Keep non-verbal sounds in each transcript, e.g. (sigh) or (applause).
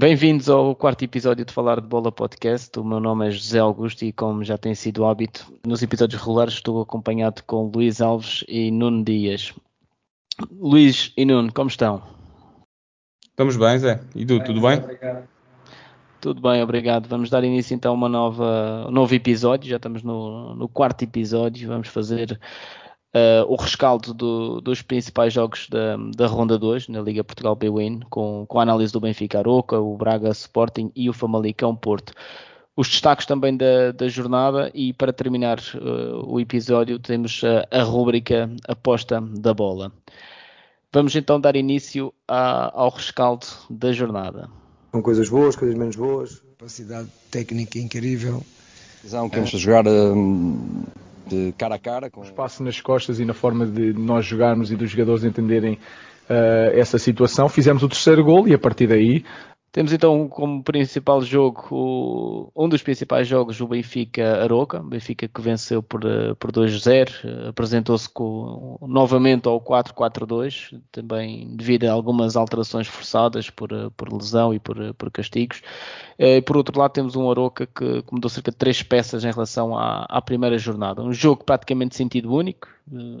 Bem-vindos ao quarto episódio de Falar de Bola Podcast. O meu nome é José Augusto e, como já tem sido hábito, nos episódios regulares estou acompanhado com Luís Alves e Nuno Dias. Luís e Nuno, como estão? Estamos bem, Zé. E tu, bem, tudo bem? Obrigado. Tudo bem, obrigado. Vamos dar início então a uma nova, um novo episódio. Já estamos no, no quarto episódio. Vamos fazer uh, o rescaldo do, dos principais jogos da, da Ronda 2 na Liga Portugal B-Win, com, com a análise do Benfica Aroca, o Braga Sporting e o Famalicão Porto. Os destaques também da, da jornada e para terminar uh, o episódio temos a, a rúbrica Aposta da Bola. Vamos então dar início a, ao rescaldo da jornada. Com coisas boas, coisas menos boas. Capacidade técnica incrível. Visão que vamos jogar hum, de cara a cara. Com... Espaço nas costas e na forma de nós jogarmos e dos jogadores entenderem uh, essa situação. Fizemos o terceiro gol e a partir daí temos então como principal jogo, o, um dos principais jogos, o Benfica Aroca, Benfica que venceu por, eh, por 2-0, eh, apresentou-se novamente ao 4-4-2, também devido a algumas alterações forçadas por, eh, por lesão e por, por castigos. E por outro lado temos um Aroca que, que mudou cerca de três peças em relação à, à primeira jornada. Um jogo praticamente de sentido único,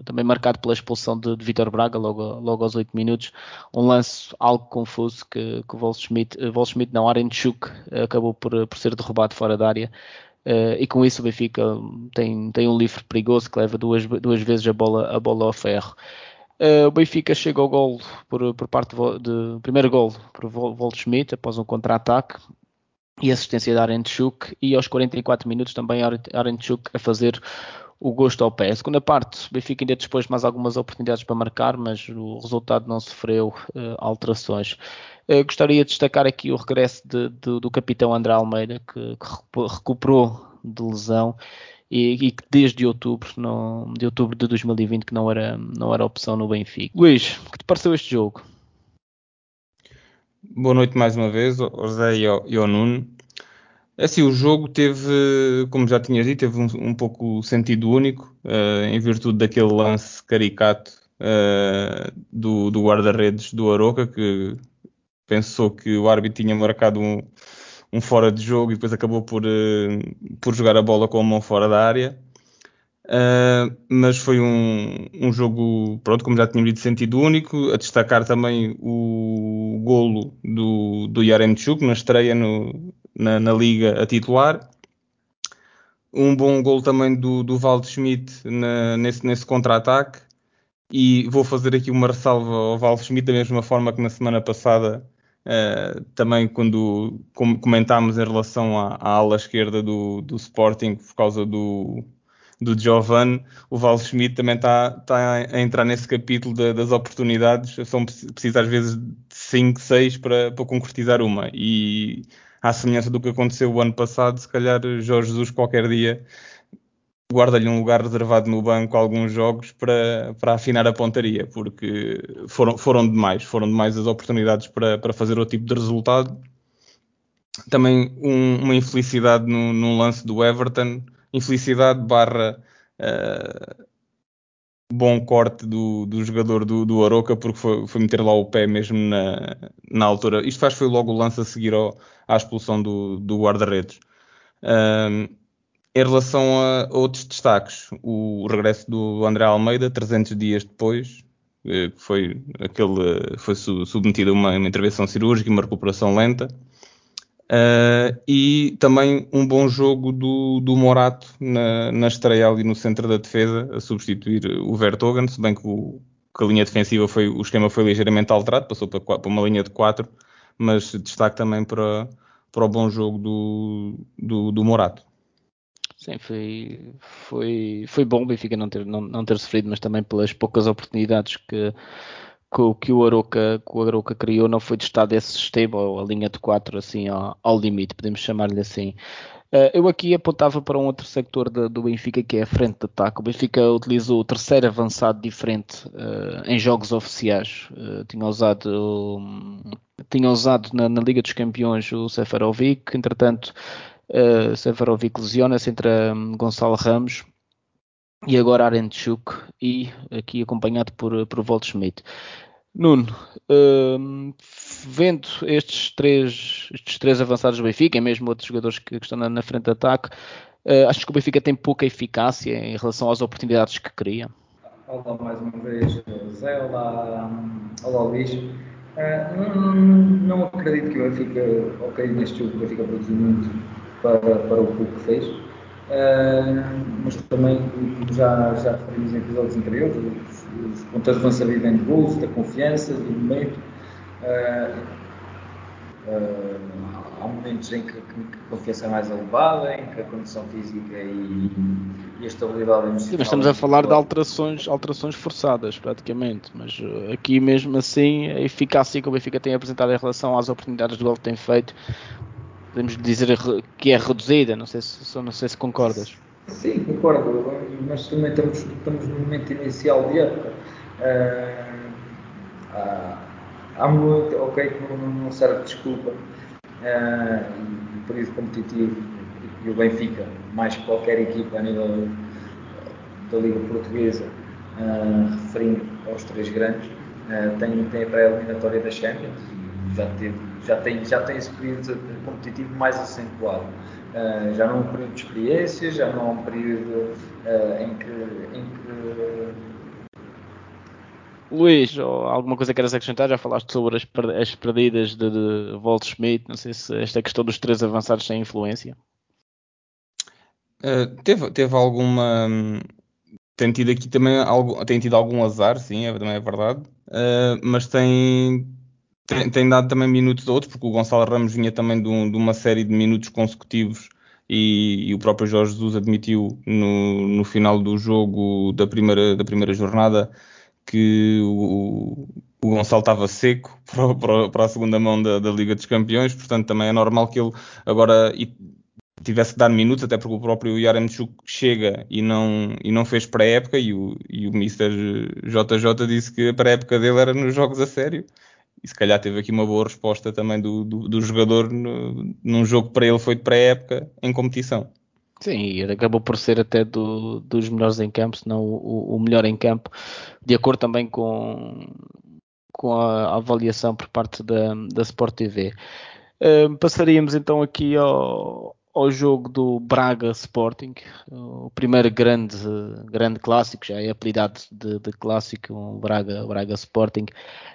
também marcado pela expulsão de, de Vitor Braga logo, logo aos 8 minutos, um lance algo confuso que, que o Volschmidt, eh, não, Arenchuk eh, acabou por, por ser derrubado fora da área. Uh, e com isso o Benfica tem, tem um livre perigoso que leva duas, duas vezes a bola, a bola ao ferro. Uh, o Benfica chega ao gol por, por parte de, primeiro gol por Volschmidt após um contra-ataque e assistência de Arenchuk e aos 44 minutos também Arenchuk a fazer o gosto ao pé. A segunda parte, o Benfica ainda dispôs mais algumas oportunidades para marcar, mas o resultado não sofreu uh, alterações. Uh, gostaria de destacar aqui o regresso de, de, do capitão André Almeida, que, que recuperou de lesão e, e, que desde outubro, de outubro de 2020 que não era, não era opção no Benfica. Luís, o que te pareceu este jogo? Boa noite mais uma vez, José e ao Nuno. É assim, o jogo teve, como já tinhas dito, teve um, um pouco sentido único, uh, em virtude daquele lance caricato uh, do, do guarda-redes do Aroca, que pensou que o árbitro tinha marcado um, um fora de jogo e depois acabou por, uh, por jogar a bola com a mão fora da área. Uh, mas foi um, um jogo, pronto, como já tinha dito, sentido único. A destacar também o golo do, do Yaremchuk na estreia no, na, na liga a titular. Um bom gol também do, do Valdo Schmidt na, nesse, nesse contra-ataque. E vou fazer aqui uma ressalva ao Valdo Schmidt, da mesma forma que na semana passada, uh, também quando comentámos em relação à, à ala esquerda do, do Sporting, por causa do, do Giovanni, o Val Schmidt também está tá a entrar nesse capítulo de, das oportunidades. São precisas às vezes de 5, 6 para, para concretizar uma. E à semelhança do que aconteceu o ano passado, se calhar Jorge Jesus qualquer dia guarda-lhe um lugar reservado no banco alguns jogos para, para afinar a pontaria, porque foram, foram demais, foram demais as oportunidades para, para fazer outro tipo de resultado. Também um, uma infelicidade no, lance do Everton, infelicidade barra uh, bom corte do, do jogador do, do Aroca, porque foi, foi, meter lá o pé mesmo na, na altura. Isto faz foi logo o lance a seguir ao, à expulsão do, do guarda-redes. Um, em relação a outros destaques, o regresso do André Almeida, 300 dias depois, eh, foi, aquele, foi submetido a uma, uma intervenção cirúrgica e uma recuperação lenta. Uh, e também um bom jogo do, do Morato na, na estreia ali no centro da defesa, a substituir o Vertogen, se bem que, o, que a linha defensiva foi, o esquema foi ligeiramente alterado, passou para, para uma linha de 4, mas destaque também para, para o bom jogo do, do, do Morato. Sim, foi, foi, foi bom o Benfica não ter, não, não ter sofrido, mas também pelas poucas oportunidades que, que, que, o Aroca, que o Aroca criou não foi testado esse sistema, ou a linha de 4 assim ao, ao limite, podemos chamar-lhe assim. Uh, eu aqui apontava para um outro sector de, do Benfica que é a frente de ataque. O Benfica utilizou o terceiro avançado diferente uh, em jogos oficiais. Uh, tinha usado, um, tinha usado na, na, Liga dos Campeões o Seferovic, entretanto Seferovic lesiona-se entre um, Gonçalo Ramos e agora Arenchuk e aqui acompanhado por, por Waldschmidt. Nuno, hum, vendo estes três, estes três avançados do Benfica, e mesmo outros jogadores que, que estão na, na, frente de ataque, uh, achas que o Benfica tem pouca eficácia em relação às oportunidades que cria? Olá mais uma vez, Zé, olá, olá Luís. Uh, não, não, acredito que o Benfica, ok, neste jogo o Benfica produziu muito para, para o que fez, uh, mas também, como já, já referimos em episódios anteriores, os, os pontos de avanço vivem de gols, da confiança, do momento. Uh, há momentos em que, que, a confiança é mais elevada, em que a condição física e, e a estabilidade emocional. Sim, mas estamos a falar de alterações, alterações forçadas, praticamente. Mas aqui mesmo assim, a eficácia que o Benfica tem apresentado em relação às oportunidades de gol que tem feito podemos dizer que é reduzida, não sei se, não sei se concordas. Sim, concordo, mas também estamos, estamos no momento inicial de época. Uh, há, muito, ok, que não, serve desculpa, uh, e período competitivo, e o Benfica, mais que qualquer equipa a nível da Liga Portuguesa, uh, referindo aos três grandes, uh, tem, tem a pré-eliminatória da Champions, já teve já tem, já tem esse período competitivo mais acentuado. Uh, já não é um período de experiência, já não é um período uh, em, que, em que. Luís, alguma coisa queres acrescentar? Já falaste sobre as, as perdidas de, de Walt Schmidt, não sei se esta questão dos três avançados tem influência. Uh, teve, teve alguma. Tem tido aqui também algo, tem tido algum azar, sim, é, também é verdade, mas tem, tem, tem, dado também minutos a outros, porque o Gonçalo Ramos vinha também de, um, de uma série de minutos consecutivos e, e, o próprio Jorge Jesus admitiu no, no final do jogo da primeira, da primeira jornada que o, o Gonçalo estava seco (laughs) para, para, para, a segunda mão da, da, Liga dos Campeões, portanto também é normal que ele agora tivesse que dar minutos, até porque o próprio Yaremchuk chega e não, e não fez pré-época e o, e o Mr. JJ disse que a pré-época dele era nos jogos a sério e se calhar teve aqui uma boa resposta também do, do, do jogador no, num jogo que para ele foi de pré-época em competição. Sim, e acabou por ser até do, dos melhores em campo, se não o, o, melhor em campo, de acordo também com, com a, a avaliação por parte da, da Sport TV. Uh, passaríamos então aqui ao, ao jogo do Braga Sporting, o primeiro grande, grande clássico, já é apelidado de, de clássico, Braga, Braga Sporting.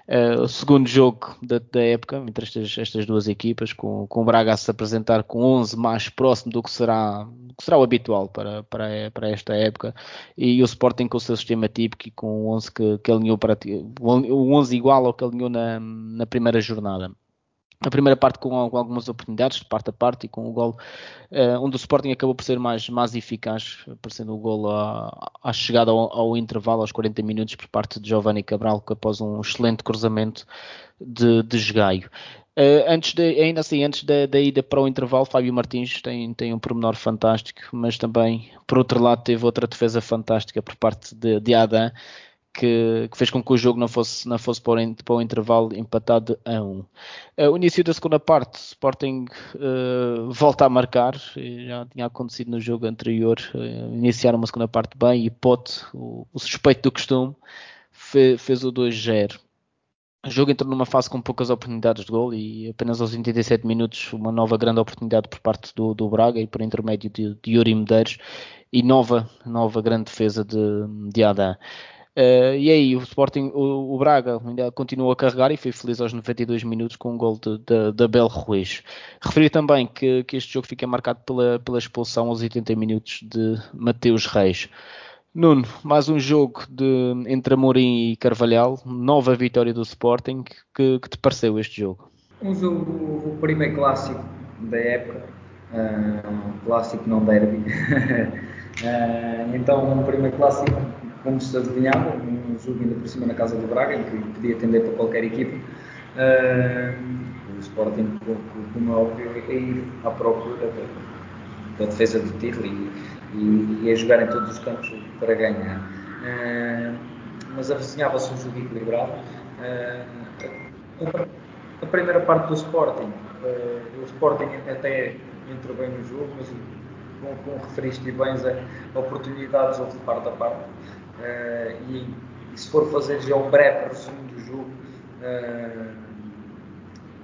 Uh, o segundo jogo da, da época entre estas, estas, duas equipas, com, com o Braga a se apresentar com 11 mais próximo do que será, que será o habitual para, para, para esta época, e o Sporting com o seu sistema típico e com o 11 que, que alinhou para o 11 igual ao que alinhou na, na primeira jornada a primeira parte com, algumas oportunidades de parte a parte e com o gol uh, onde o Sporting acabou por ser mais, mais eficaz, aparecendo o gol à, chegada ao, ao, intervalo aos 40 minutos por parte de Giovanni Cabral que após um excelente cruzamento de, de Jogaio. Uh, antes de, ainda assim, antes da, da, ida para o intervalo, Fábio Martins tem, tem um pormenor fantástico, mas também, por outro lado, teve outra defesa fantástica por parte de, de Adam, que, que, fez com que o jogo não fosse, não fosse para, o, para o intervalo empatado a 1. Um. Uh, o início da segunda parte, Sporting uh, volta a marcar, já tinha acontecido no jogo anterior, uh, iniciaram uma segunda parte bem e Pote, o, o suspeito do costume, fe, fez o 2-0. O jogo entrou numa fase com poucas oportunidades de gol e apenas aos 87 minutos uma nova grande oportunidade por parte do, do Braga e por intermédio de, de Yuri Medeiros e nova, nova grande defesa de, de Adam. Uh, e aí o Sporting, o, o, Braga ainda continuou a carregar e foi feliz aos 92 minutos com um gol da Bel Ruiz. Referi também que, que, este jogo fica marcado pela, pela expulsão aos 80 minutos de Mateus Reis. Nuno, mais um jogo de, entre Amorim e Carvalhal, nova vitória do Sporting. Que, que te pareceu este jogo? Um jogo, o primeiro clássico da época, uh, clássico não derby. uh, (laughs) então, um primeiro clássico como se adivinhava, um jogo ainda por cima na casa do Braga, em que podia atender para qualquer equipa. Uh, o Sporting, como é óbvio, é ir à procura da, defesa do título e, e, e, a jogar em todos os campos para ganhar. Uh, mas avizinhava-se um jogo equilibrado. Uh, a primeira parte do Sporting, o Sporting até entrou bem no jogo, mas como, como referiste bem, Zé, oportunidades houve de parte a parte. Uh, e e se for fazer já um breve resumo do jogo,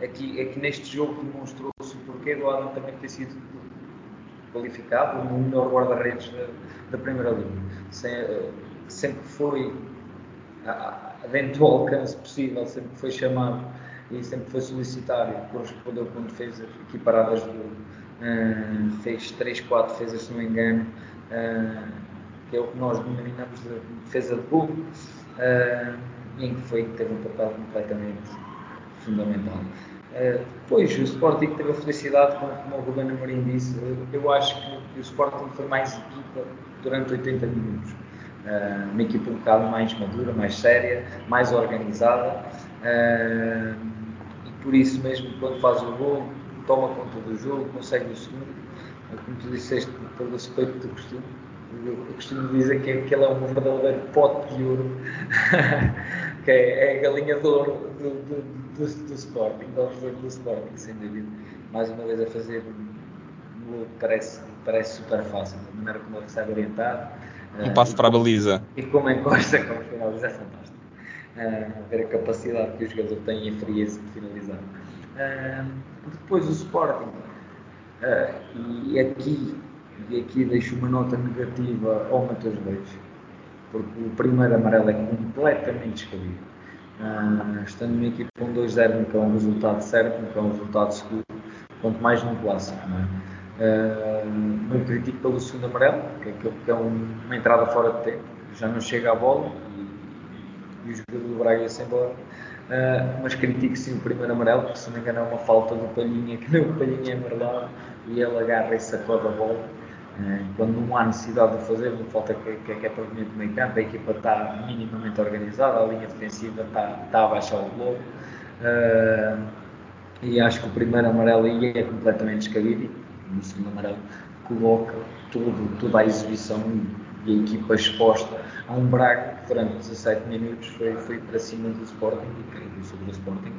aqui, aqui neste jogo demonstrou-se o porquê do Adam também ter sido qualificado no melhor guarda-redes da, da, Primeira Liga. Sem, sempre foi dentro do alcance possível, sempre foi chamado e sempre foi solicitário, correspondeu com defesas equiparadas do uh, fez 3, 4 defesas se não me engano, uh, que é o que nós denominamos de defesa de gol, uh, em que foi teve um papel completamente fundamental. Uh, depois o Sporting teve a felicidade, como, como o Ruben Amorim disse, eu acho que, o Sporting foi mais equipa durante 80 minutos. Uh, uma equipa um bocado mais madura, mais séria, mais organizada. Uh, e por isso mesmo, quando faz o gol, toma conta do jogo, consegue o segundo. Como tu disseste, pelo respeito do costume, eu costumo dizer que, que ele é um verdadeiro pote de ouro, (laughs) que é, é a galinha de ouro do, do, do, do Sporting, do, do Sporting, sem dúvida. Mais uma vez a fazer parece, parece super fácil, a maneira como ele recebe orientado. Um passo para a baliza. E como encosta, como finaliza, é fantástico. Uh, ver a capacidade que o jogador tem e a frieza de finalizar. Uh, depois o Sporting, uh, e aqui, e aqui deixo uma nota negativa ao Matheus Reis, porque o primeiro amarelo é completamente descabido. Uh, estando numa equipa com 2-0 nunca é um resultado certo, nunca é um resultado seguro, quanto mais num clássico. Não, é? não critico pelo segundo amarelo, que é, que é uma entrada fora de tempo, já não chega à bola e, e o jogador do Braga ia-se embora. Uh, mas critico sim o primeiro amarelo, porque se não me engano é uma falta do Palhinha, que nem o Palhinha é amarelado e ele agarra e sacode a bola. Uh, quando não há necessidade de fazer, não falta que, que, que é para o meio campo, a equipa está minimamente organizada, a linha defensiva está, está a baixar o globo. Uh, e acho que o primeiro amarelo aí é completamente descabido e no segundo amarelo coloca todo, toda a exibição e a equipa exposta a um Braga que durante 17 minutos foi, foi para cima do Sporting e caiu sobre o Sporting,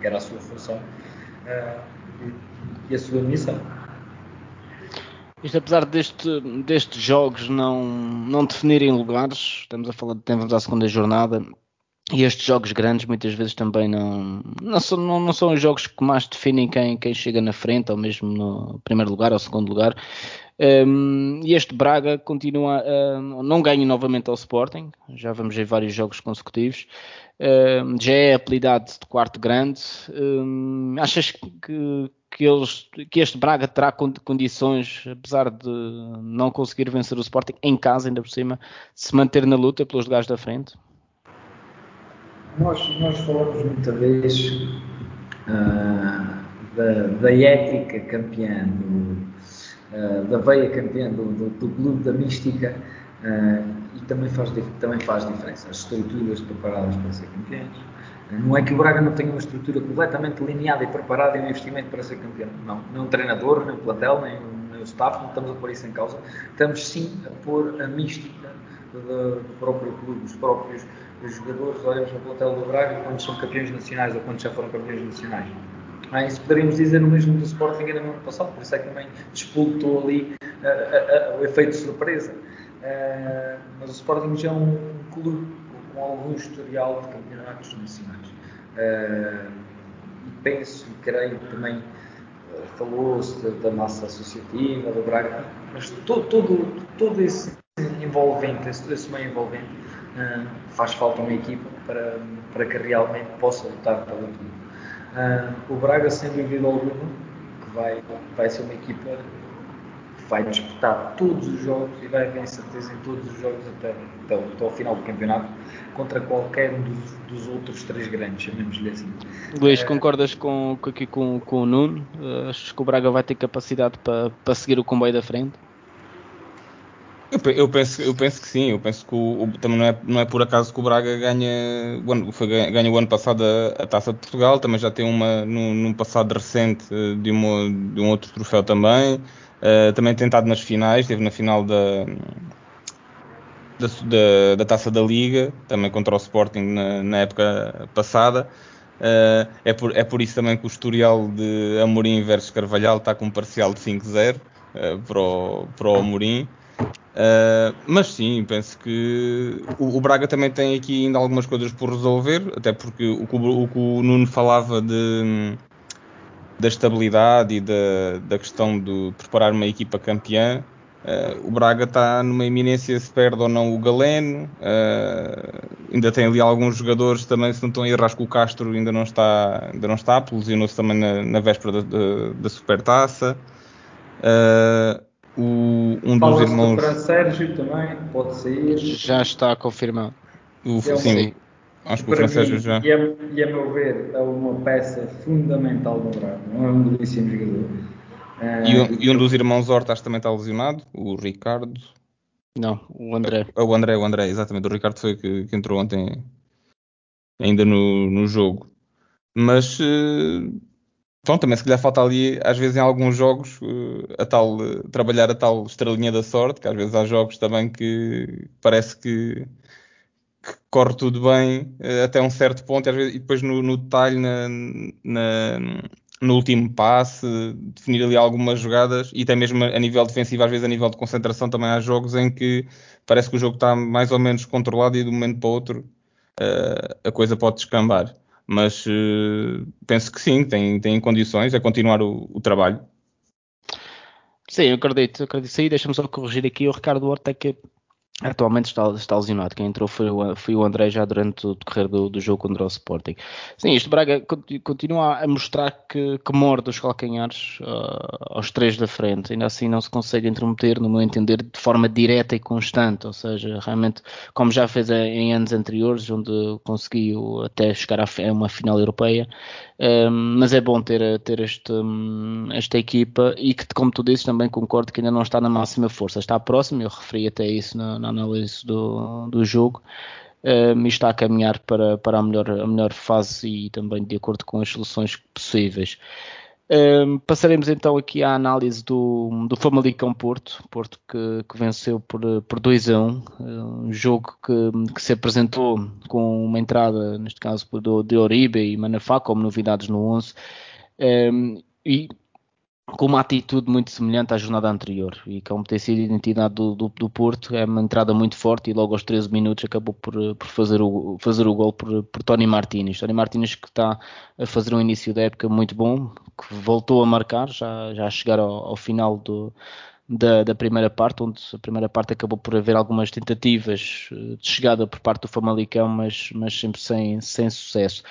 que era a sua função uh, e, e, a sua missão. Isto apesar deste, destes jogos não, não definirem lugares, estamos a falar de tempos à segunda jornada, e estes jogos grandes muitas vezes também não, não, são, não, não são os jogos que mais definem quem, quem chega na frente, ou mesmo no primeiro lugar ou segundo lugar. Um, e este Braga continua, um, não ganha novamente ao Sporting, já vamos ver vários jogos consecutivos. Um, já é apelidado de quarto grande. achas que, que, eles, que este Braga terá condições, apesar de não conseguir vencer o Sporting em casa, ainda por cima, se manter na luta pelos lugares da frente? Nós, nós falamos muita vez uh, da, da ética campeã do uh, da veia campeã do, do, do clube da mística uh, e também faz, também faz diferença. As estruturas preparadas para ser campeões. Não é que o Braga não tenha uma estrutura completamente lineada e preparada e um investimento para ser campeão. Não, nem treinador, nem o plantel, nem, nem o staff, não estamos a pôr isso em causa. Estamos sim a pôr a mística do, próprio clube, os próprios os jogadores. Olhamos para o plantel do Braga quando são campeões nacionais ou quando já foram campeões nacionais é? Isso poderíamos dizer no mesmo do Sporting ainda no ano passado, por isso é que também despoltou ali uh, uh, uh, o efeito surpresa. Eh, mas o Sporting já é um clube com, algum historial de campeonatos nacionais. Eh, e penso e creio também eh, falou-se da, massa associativa, do Braga, mas todo, todo, todo esse envolvente, esse, esse meio envolvente, faz falta uma equipa para, para que realmente possa lutar pelo título. Uh, o Braga, sem dúvida alguma, que vai, vai ser uma equipa vai disputar todos os jogos e vai haver certeza em todos os jogos até, até, até ao final do campeonato contra qualquer um dos, dos outros três grandes, chamemos-lhe assim. Luís, uh, concordas com, aqui com, com o Nuno? Uh, achas que o Braga vai ter capacidade para, para seguir o comboio da frente? Eu, eu, penso, eu penso que sim, eu penso que o, o, também não é, não é por acaso que o Braga ganha, o foi, ganha o ano passado a, a, Taça de Portugal, também já tem uma num, num passado recente eh, de, uma, de, um outro troféu também, uh, também tentado nas finais, esteve na final da, da, da, da, Taça da Liga, também contra o Sporting na, na época passada. Uh, é, por, é por isso também que o historial de Amorim versus Carvalhal está com um parcial de 5-0 uh, para, o, para o Amorim. Uh, mas sim, penso que o, o, Braga também tem aqui ainda algumas coisas por resolver, até porque o que o, o, o Nuno falava de, da estabilidade e da, da questão de preparar uma equipa campeã. Uh, o Braga está numa iminência se perde ou não o Galeno. Uh, ainda tem ali alguns jogadores também, se não estão a errar, que o Castro ainda não está, ainda não está, lesionou-se também na, na véspera da, da, da Supertaça. Uh, o, um dos irmãos. Para Sérgio também, pode sair. Já está confirmado. O, é sim, acho que o Francês já. E a, e a meu ver, é uma peça fundamental do Braga. Não é um belíssimo jogador. Uh, e, um, e um dos irmãos Hortas também está lesionado, o Ricardo. Não, o André. O, o André, o André, exatamente. O Ricardo foi que, que entrou ontem ainda no, no jogo. Mas uh, Bom, também se calhar falta ali, às vezes em alguns jogos, eh, a tal, eh, trabalhar a tal estrelinha da sorte, que às vezes há jogos também que parece que, que corre tudo bem eh, até um certo ponto, e, vezes, e depois no, no detalhe, na, na, no último passe, definir ali algumas jogadas, e até mesmo a nível defensivo, às vezes a nível de concentração, também há jogos em que parece que o jogo está mais ou menos controlado e de um momento para o outro a coisa pode descambar mas uh, penso que sim, tem, tem condições a continuar o, o trabalho. Sim, eu acredito, acredito. Sim, deixa-me só corrigir aqui. O Ricardo Horta é que Atualmente está, está lesionado. Quem entrou foi o, foi o André já durante o decorrer do, do jogo contra o Sporting. Sim, isto Braga continua a mostrar que, que morde os calcanhares uh, aos três da frente. Ainda assim não se consegue intermeter, no meu entender, de forma direta e constante. Ou seja, realmente, como já fez em anos anteriores, onde conseguiu até chegar a uma final europeia, um, mas é bom ter, ter este, um, esta equipa e que, como tu dizes, também concordo que ainda não está na máxima força. Está próximo, eu referi até isso na, na análise do, do jogo, um, e está a caminhar para, para a, melhor, a melhor fase e também de acordo com as soluções possíveis. Um, passaremos então aqui à análise do, do Famalicão Porto, Porto que, que, venceu por, por 2 a 1, um jogo que, que, se apresentou com uma entrada, neste caso do, de Oribe e Manafá como novidades no 11, um, e com uma atitude muito semelhante à jornada anterior e como tem sido a identidade do, do, do, Porto, é uma entrada muito forte e logo aos 13 minutos acabou por, por fazer, o, fazer o gol por, por Tony Martínez. Tony Martínez que está a fazer um início da época muito bom, que voltou a marcar, já, já a chegar ao, ao final do, da, da, primeira parte, onde a primeira parte acabou por haver algumas tentativas eh, de chegada por parte do Famalicão, mas, mas sempre sem, sem sucesso.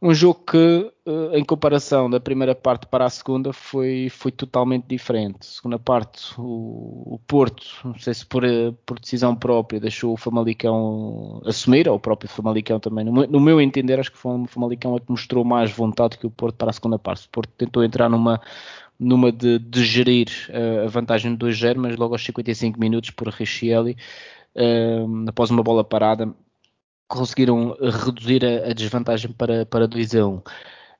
Um jogo que, eh, em comparação da primeira parte para a segunda, foi, foi totalmente diferente. Segunda parte, o, o Porto, não sei se por, eh, por, decisão própria, deixou o Famalicão assumir, ou o próprio Famalicão também. No, no meu entender, acho que foi o Famalicão é que mostrou mais vontade que o Porto para a segunda parte. O Porto tentou entrar numa, numa de, de gerir uh, a vantagem de 2-0, mas logo aos 55 minutos por Richielli, após uma bola parada, conseguiram reduzir a, a desvantagem para, para 2 a 1. Uh,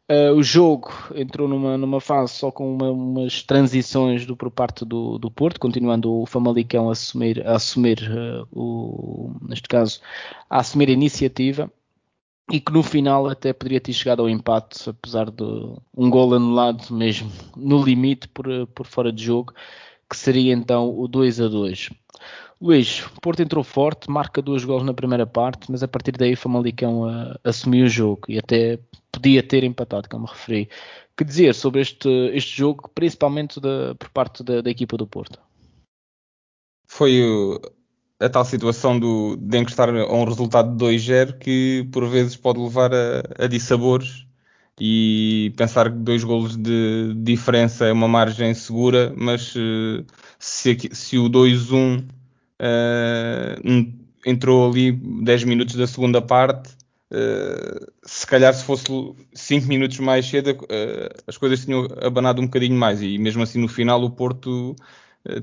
ah, o jogo entrou numa, numa fase só com uma, umas transições do, por parte do, do Porto, continuando o Famalicão a assumir, a assumir uh, o, neste caso, a assumir a iniciativa e que no final até poderia ter chegado ao empate, apesar de um gol anulado mesmo no limite por, por fora de jogo, que seria então o 2 a 2. Luís, o Porto entrou forte, marca dois gols na primeira parte, mas a partir daí o Famalicão uh, assumiu o jogo e até podia ter empatado, como referi. Que dizer sobre este, este jogo, principalmente da, por parte da, da, equipa do Porto? Foi a tal situação do, de encostar a um resultado de 2-0 que por vezes pode levar a, a dissabores e pensar que dois golos de diferença é uma margem segura, mas uh, se, se o 2-1 uh, entrou ali 10 minutos da segunda parte. Uh, se calhar se fosse 5 minutos mais cedo, uh, as coisas tinham abanado um bocadinho mais e mesmo assim no final o Porto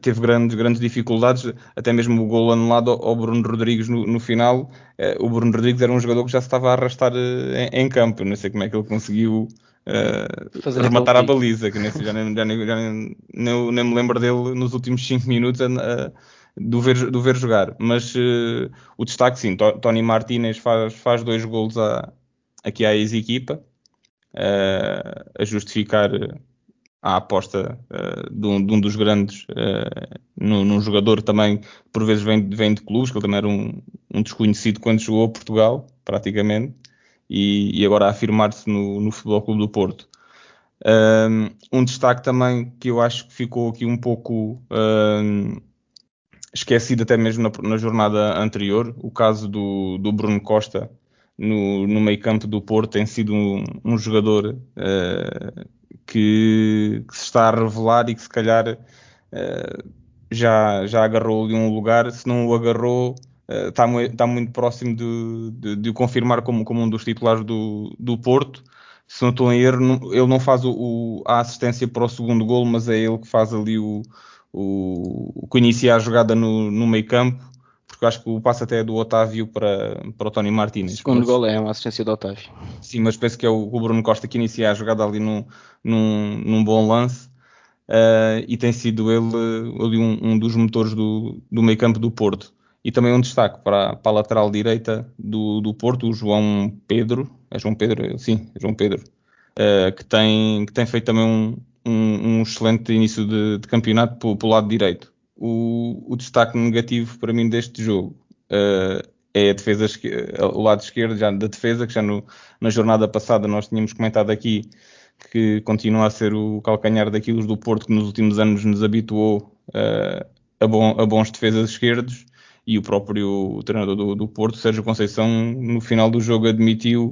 teve grandes, grandes dificuldades, até mesmo o gol anulado ao Bruno Rodrigues no, no final. o Bruno Rodrigues era um jogador que já se estava a arrastar em, em, campo, não sei como é que ele conseguiu uh, rematar a baliza, que nem, já, nem, já, nem, já nem, nem, nem, me lembro dele nos últimos 5 minutos do ver, do ver jogar. Mas uh, o destaque, sim, Tony Martinez faz, faz dois golos a, aqui à ex-equipa, uh, a justificar a aposta uh, de, um, de, um, dos grandes uh, num, num, jogador também, por vezes vem, vem de clubes, que ele também era um, um desconhecido quando jogou Portugal, praticamente, e, e agora a afirmar-se no, no Futebol Clube do Porto. Um, destaque também que eu acho que ficou aqui um pouco um, esquecido até mesmo na, na, jornada anterior, o caso do, do Bruno Costa no, no meio campo do Porto tem sido um, um jogador uh, que, que, se está a revelar e que se calhar uh, já, já agarrou ali um lugar, se não o agarrou uh, está, muito, está muito próximo de, de, de, o confirmar como, como um dos titulares do, do Porto. Se não estou em erro, ele não faz o, o, a assistência para o segundo gol, mas é ele que faz ali o, o, que inicia a jogada no, no meio campo, porque acho que o passo até é do Otávio para, para o Tony Martínez. O segundo gol é uma assistência do Otávio. Sim, mas penso que é o, o Bruno Costa que inicia a jogada ali num, num, num bom lance. Uh, e tem sido ele ali um, um dos motores do, do meio campo do Porto. E também um destaque para, para a lateral direita do, do Porto, o João Pedro, é João Pedro, sim, é João Pedro, uh, que, tem, que tem feito também um, um, um excelente início de, de campeonato pelo, lado direito. O, o, destaque negativo para mim deste jogo uh, é a defesa, o lado esquerdo já da defesa, que já no, na jornada passada nós tínhamos comentado aqui que continua a ser o calcanhar daquilo do Porto que nos últimos anos nos habituou uh, a, bom, a bons defesas esquerdos e o próprio treinador do, do Porto, Sérgio Conceição, no final do jogo admitiu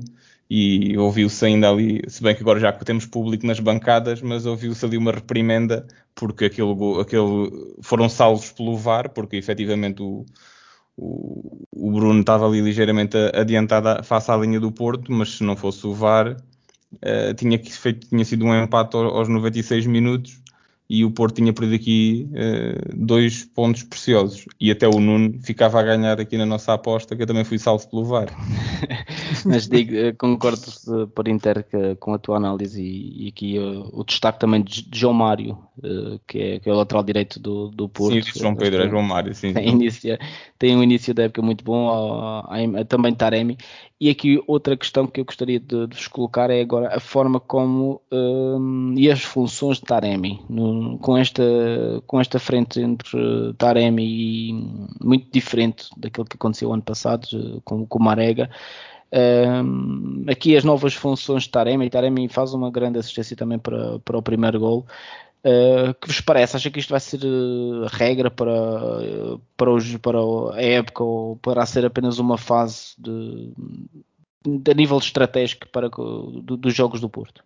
e ouviu-se ainda ali, se bem que agora já temos público nas bancadas, mas ouviu-se ali uma reprimenda porque aquele, aquele foram salvos pelo VAR, porque efetivamente o, o, o Bruno estava ali ligeiramente adiantado face à linha do Porto, mas se não fosse o VAR, uh, tinha, feito, tinha sido um empate aos 96 minutos e o Porto tinha perdido aqui uh, dois pontos preciosos. E até o Nuno ficava a ganhar aqui na nossa aposta, que eu também fui salvo pelo VAR. (laughs) Mas digo, eh, concordo por inteiro com a tua análise e, e aqui uh, o destaque também de João Mário, uh, que, é, que, é, o lateral direito do, do Porto. Sim, João Pedro, é João Mário, sim. Tem, tem um início da época muito bom, a, a, a, também Taremi. E aqui outra questão que eu gostaria de, de vos colocar é agora a forma como um, e as funções de Taremi, no, com, esta, com esta frente entre Taremi e muito diferente daquilo que aconteceu ano passado com, com o Marega. Um, aqui as novas funções de Taremi, Taremi faz uma grande assistência também para, para o primeiro gol. Uh, que vos parece? Acha que isto vai ser uh, regra para, uh, para, para a época ou para ser apenas uma fase de, de nível estratégico para, do, dos jogos do Porto?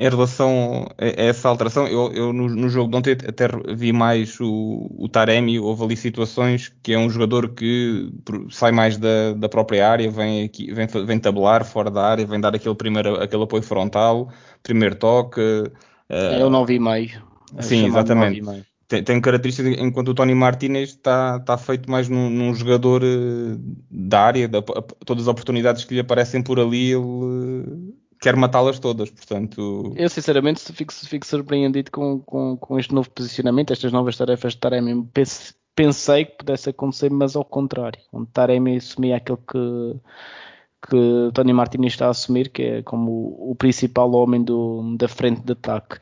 Em relação a essa alteração, eu, eu no, no, jogo de ontem até vi mais o, o, Taremi, houve ali situações que é um jogador que sai mais da, da própria área, vem, aqui, vem, vem tabular fora da área, vem dar aquele, primeiro, aquele apoio frontal, primeiro toque. Uh, eu não vi meio. Sim, exatamente. Tem, tem características, enquanto o Tony Martinez está, está feito mais num, num jogador uh, da área, da, todas as oportunidades que lhe aparecem por ali, ele quer matá-las todas, portanto... Eu sinceramente fico, fico surpreendido com, com, com, este novo posicionamento, estas novas tarefas de Taremi. Pense, pensei que pudesse acontecer, mas ao contrário, onde Taremi assumia aquilo que, que Tony Martins está a assumir, que é como o, o principal homem do, da frente de ataque.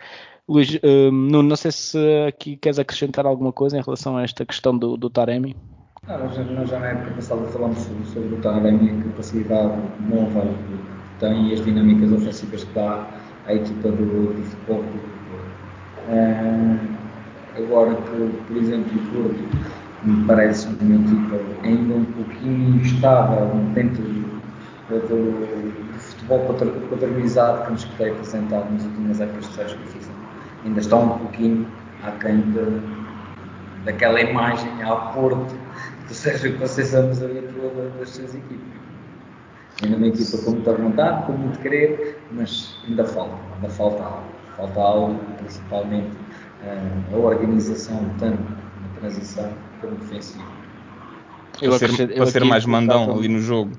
Luís, um, Nuno, não sei se aqui queres acrescentar alguma coisa em relação a esta questão do, do Taremi. Ah, nós, nós já na época passada falamos sobre, o Taremi, a capacidade nova tem e as dinâmicas ofensivas que dá à equipa do, do futebol. Uh, agora que, por exemplo, o Porto me parece uma equipa ainda um pouquinho instável dentro do, do, do futebol paternizado que nos tem apresentado nas últimas épocas de Sérgio Conceição. Ainda está um pouquinho aquém de, daquela imagem ao Porto que o Sérgio Conceição nos habituou das suas equipas. Ainda uma equipa com muita vontade, com muito querer, mas ainda falta, ainda falta algo. Falta algo, principalmente uh, a organização, tanto na transição como defensiva. Eu para ser, para ser mais mandão ali no jogo.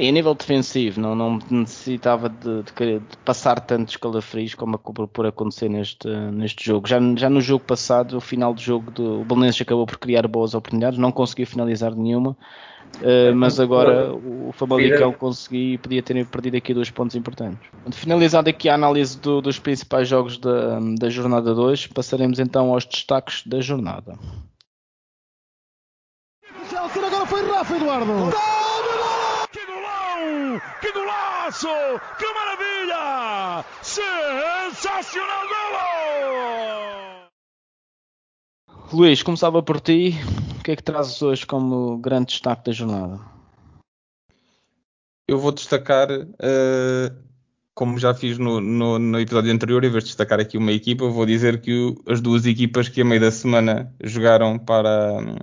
E a nível defensivo, não, não necessitava de, de, de passar tantos calafrios como acabou por acontecer neste, neste jogo. Já, já no jogo passado, o final do jogo, do, o Belenenses acabou por criar boas oportunidades, não conseguiu finalizar nenhuma. Uh, mas agora o Famalicão consegui e podia ter perdido aqui dois pontos importantes. Finalizada aqui a análise do, dos principais jogos da, da jornada 2, passaremos então aos destaques da jornada. Agora foi Rafa Eduardo. Que golaço! Que maravilha! Sensacional golo! Luís, começava por ti. O que é que trazes hoje como grande destaque da jornada? Eu vou destacar, uh, como já fiz no, no, no, episódio anterior, em vez de destacar aqui uma equipa, vou dizer que o, as duas equipas que a meio da semana jogaram para,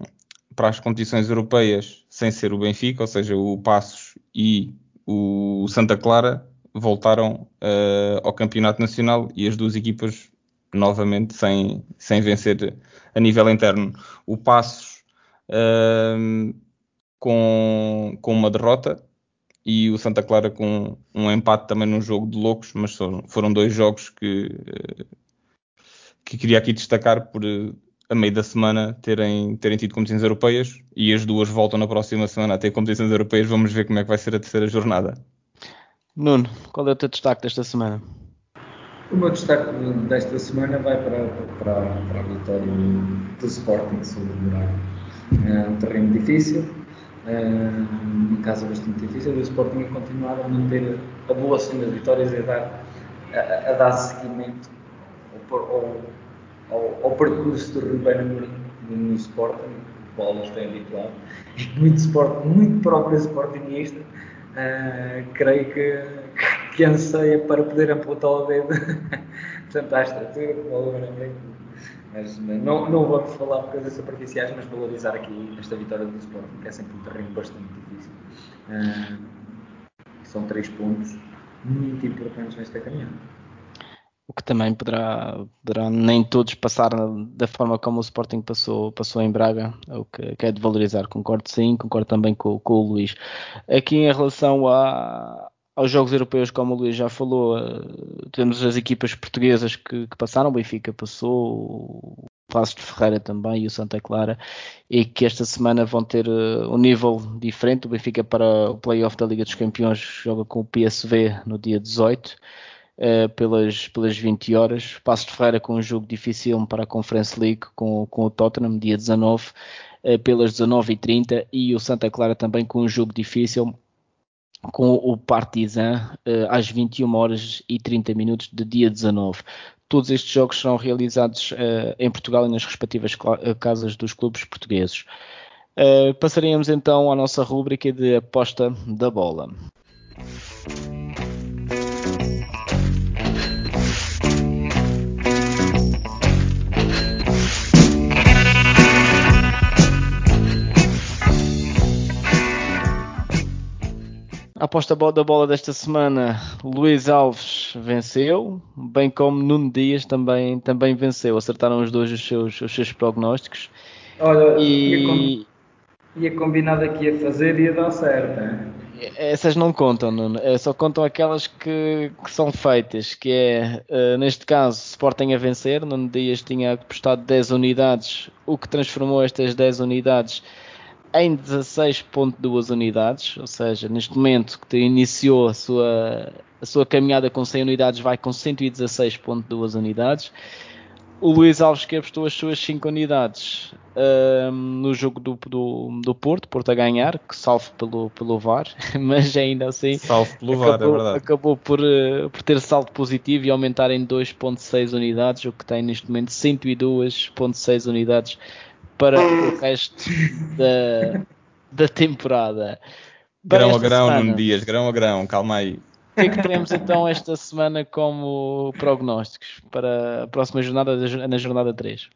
para as competições europeias sem ser o Benfica, ou seja, o Passos e o Santa Clara, voltaram uh, ao Campeonato Nacional e as duas equipas novamente sem, sem vencer a nível interno. O Passos uh, com, com uma derrota e o Santa Clara com um empate também num jogo de loucos, mas foram, foram dois jogos que, que queria aqui destacar por a meio da semana terem, terem tido competições europeias e as duas voltam na próxima semana a ter competições europeias. Vamos ver como é que vai ser a terceira jornada. Nuno, qual é o teu destaque desta semana? O meu destaque desta semana vai para, para, para a vitória do Sporting sobre o Braga. É um terreno difícil, é uma casa bastante difícil, e o Sporting a continuar a manter a boa senda de vitórias e a dar, a, a dar seguimento ao, ao, ao, ao percurso do Ruben Amorim no Sporting, o qual eles têm habituado, e muito, sport, muito próprio Sportingista, uh, creio que, (laughs) que anseia para poder apontar o dedo (laughs) tanto à estrutura como ao Amorim. Mas não, não vamos falar por coisas superficiais, mas valorizar aqui esta vitória do Sporting, que é sempre um terreno bastante difícil. Uh, são três pontos muito importantes nesta caminhada o que também poderá, poderá nem todos passar da forma como o Sporting passou, passou em Braga, o que, que é de valorizar. Concordo sim, concordo também com, com o Luís. Aqui em relação a, aos Jogos Europeus, como o Luís já falou, eh, temos as equipas portuguesas que, que passaram, o Benfica passou, o Passos de Ferreira também e o Santa Clara, e que esta semana vão ter uh, um nível diferente. O Benfica para o Playoff da Liga dos Campeões joga com o PSV no dia 18 uh, pelas, pelas 20 horas. Passo de Ferreira com um jogo difícil para a Conference League com, com o Tottenham, dia 19, uh, eh, pelas 19h30. E o Santa Clara também com um jogo difícil com o Partizan uh, às 21 horas e 30 minutos de dia 19. Todos estes jogos serão realizados em Portugal e nas respectivas casas dos clubes portugueses. Uh, passaremos então à nossa rúbrica de aposta da bola. A aposta da bola desta semana, Luís Alves venceu, bem como Nuno Dias também, também venceu. Acertaram os dois os seus, os seus prognósticos. Olha, e... ia, combinado que ia fazer e ia dar certo, hein? Essas não contam, Nuno. É, só contam aquelas que, que são feitas, que é, uh, neste caso, Sporting a vencer. Nuno Dias tinha apostado 10 unidades, o que transformou estas 10 unidades em 16.2 unidades, ou seja, neste momento que iniciou a sua, a sua caminhada com 100 unidades, vai com 116.2 unidades. O Luís Alves que apostou as suas 5 unidades um, no jogo do, do, do, Porto, Porto a ganhar, que salvo pelo, pelo VAR, (laughs) mas ainda assim salvo pelo acabou, VAR, é verdade. acabou por, uh, por ter salto positivo e aumentar em 2.6 unidades, o que tem neste momento 102.6 unidades para o resto da, da temporada. grão a grão, semana, Nuno Dias, grão a grão, calma aí. O que é que teremos então esta semana como prognósticos para a próxima jornada, na jornada 3?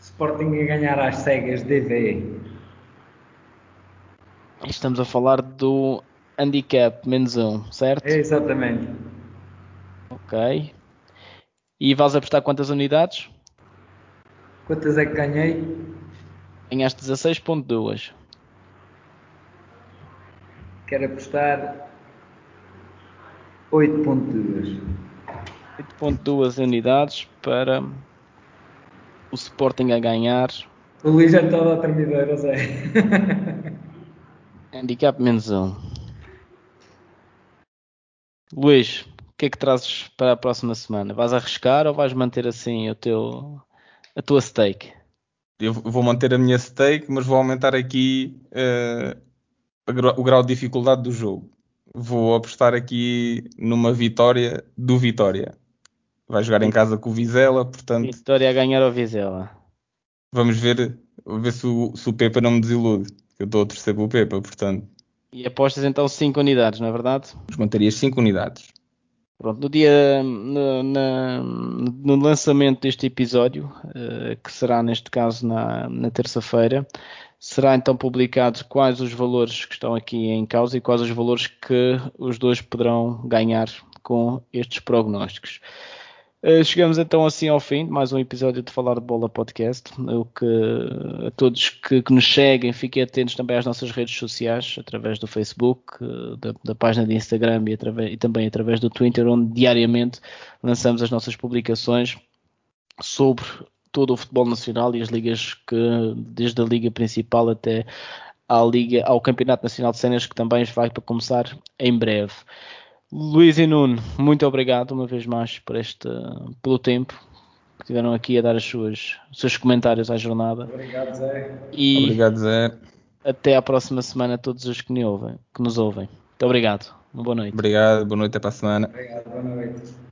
Sporting a ganhar às cegas DV. Estamos a falar do handicap menos 1, certo? É exatamente. Ok. E vais apostar quantas unidades? Quantas é que ganhei? Ganhaste 16.2. Quero apostar 8.2. 8.2 unidades para o Sporting a ganhar. O Luís já estava a terminar, Zé. (laughs) Handicap menos um. Luís, o que é que trazes para a próxima semana? Vais arriscar ou vais manter assim o teu, a tua stake? Eu vou manter a minha stake, mas vou aumentar aqui uh, o grau de dificuldade do jogo. Vou apostar aqui numa vitória do Vitória. Vai jogar em casa com o Vizela, portanto. Vitória a ganhar ao Vizela. Vamos ver, ver se, o, se o Pepa não me desilude. Eu estou a torcer pelo Pepa, portanto. E apostas então 5 unidades, não é verdade? Mas manterias 5 unidades. Pronto, no dia no, no lançamento deste episódio, uh, que será neste caso na, na terça-feira, será então publicado quais os valores que estão aqui em causa e quais os valores que os dois poderão ganhar com estes prognósticos. Uh, chegamos então assim ao fim de mais um episódio de Falar de Bola Podcast. O que a todos que, que, nos seguem, fiquem atentos também às nossas redes sociais, através do Facebook, uh, da, da, página de Instagram e, através, e, também através do Twitter, onde diariamente lançamos as nossas publicações sobre todo o futebol nacional e as ligas que, desde a liga principal até à liga, ao Campeonato Nacional de Cenas, que também vai para começar em breve. Luís e Nuno, muito obrigado uma vez mais por este, pelo tempo que tiveram aqui a dar as suas, os seus comentários à jornada. Obrigado, Zé. E obrigado, Zé. Até à próxima semana a todos os que, ouvem, que nos ouvem. Muito obrigado. Uma boa noite. Obrigado, boa noite, até para a semana. Obrigado, boa noite.